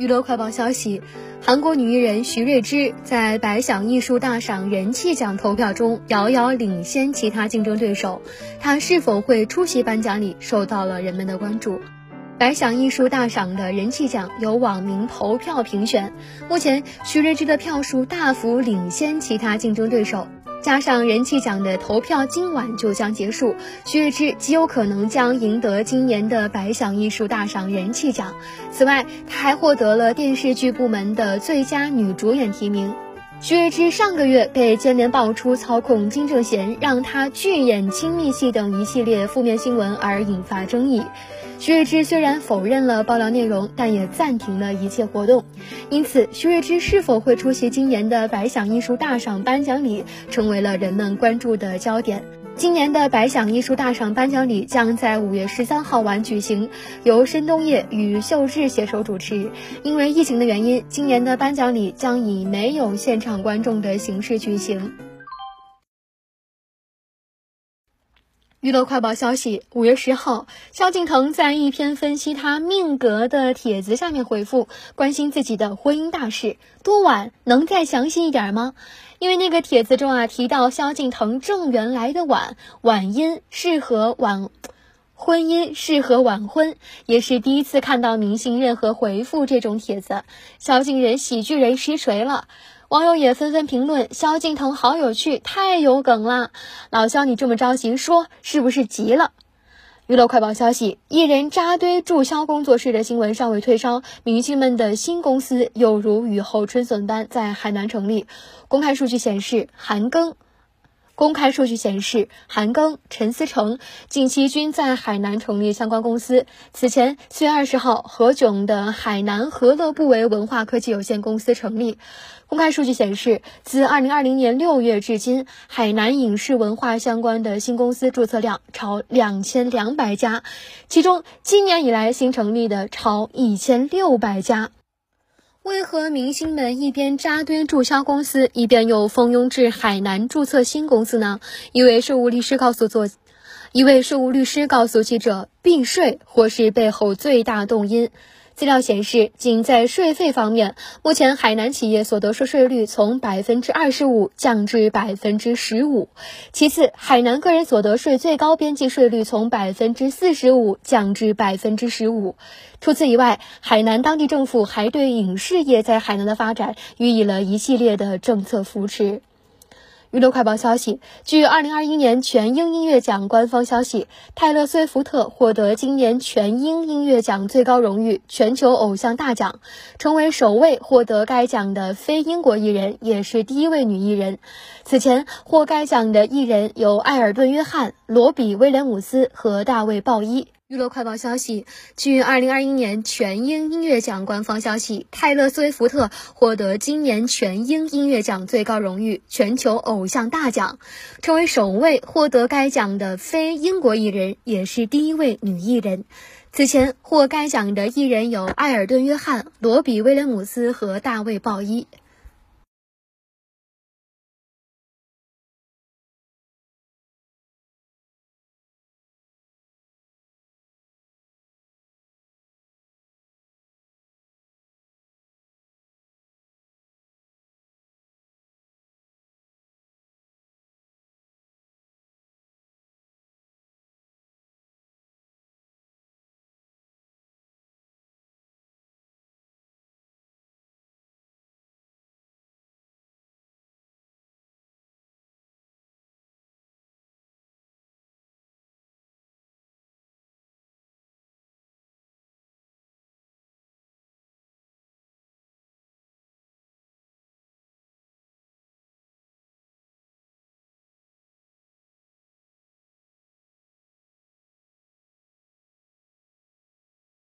娱乐快报消息，韩国女艺人徐瑞芝在百想艺术大赏人气奖投票中遥遥领先其他竞争对手，她是否会出席颁奖礼受到了人们的关注。百想艺术大赏的人气奖由网民投票评选，目前徐瑞芝的票数大幅领先其他竞争对手。加上人气奖的投票今晚就将结束，徐瑞芝极有可能将赢得今年的百想艺术大赏人气奖。此外，她还获得了电视剧部门的最佳女主演提名。徐瑞芝上个月被接连爆出操控金正贤、让他拒演亲密戏等一系列负面新闻而引发争议。徐瑞芝虽然否认了爆料内容，但也暂停了一切活动。因此，徐瑞芝是否会出席今年的百想艺术大赏颁奖礼，成为了人们关注的焦点。今年的百想艺术大赏颁奖礼将在五月十三号晚举行，由申东烨与秀智携手主持。因为疫情的原因，今年的颁奖礼将以没有现场观众的形式举行。娱乐快报消息：五月十号，萧敬腾在一篇分析他命格的帖子下面回复，关心自己的婚姻大事。多晚？能再详细一点吗？因为那个帖子中啊提到萧敬腾正缘来的晚，晚姻适合晚，婚姻适合晚婚，也是第一次看到明星任何回复这种帖子。萧敬人喜剧人实锤了。网友也纷纷评论：“萧敬腾好有趣，太有梗了！老萧，你这么着急说，是不是急了？”娱乐快报消息：艺人扎堆注销工作室的新闻尚未退烧，明星们的新公司又如雨后春笋般在海南成立。公开数据显示，韩庚。公开数据显示，韩庚、陈思诚近期均在海南成立相关公司。此前，四月二十号，何炅的海南和乐不为文化科技有限公司成立。公开数据显示，自二零二零年六月至今，海南影视文化相关的新公司注册量超两千两百家，其中今年以来新成立的超一千六百家。为何明星们一边扎堆注销公司，一边又蜂拥至海南注册新公司呢？一位税务律师告诉作，一位税务律师告诉记者，避税或是背后最大动因。资料显示，仅在税费方面，目前海南企业所得税税率从百分之二十五降至百分之十五。其次，海南个人所得税最高边际税率从百分之四十五降至百分之十五。除此以外，海南当地政府还对影视业在海南的发展予以了一系列的政策扶持。娱乐快报消息：据二零二一年全英音乐奖官方消息，泰勒·斯威夫特获得今年全英音乐奖最高荣誉——全球偶像大奖，成为首位获得该奖的非英国艺人，也是第一位女艺人。此前获该奖的艺人有艾尔顿·约翰、罗比·威廉姆斯和大卫·鲍伊。娱乐快报消息：据二零二一年全英音乐奖官方消息，泰勒·斯威夫特获得今年全英音乐奖最高荣誉——全球偶像大奖，成为首位获得该奖的非英国艺人，也是第一位女艺人。此前获该奖的艺人有艾尔顿·约翰、罗比·威廉姆斯和大卫·鲍伊。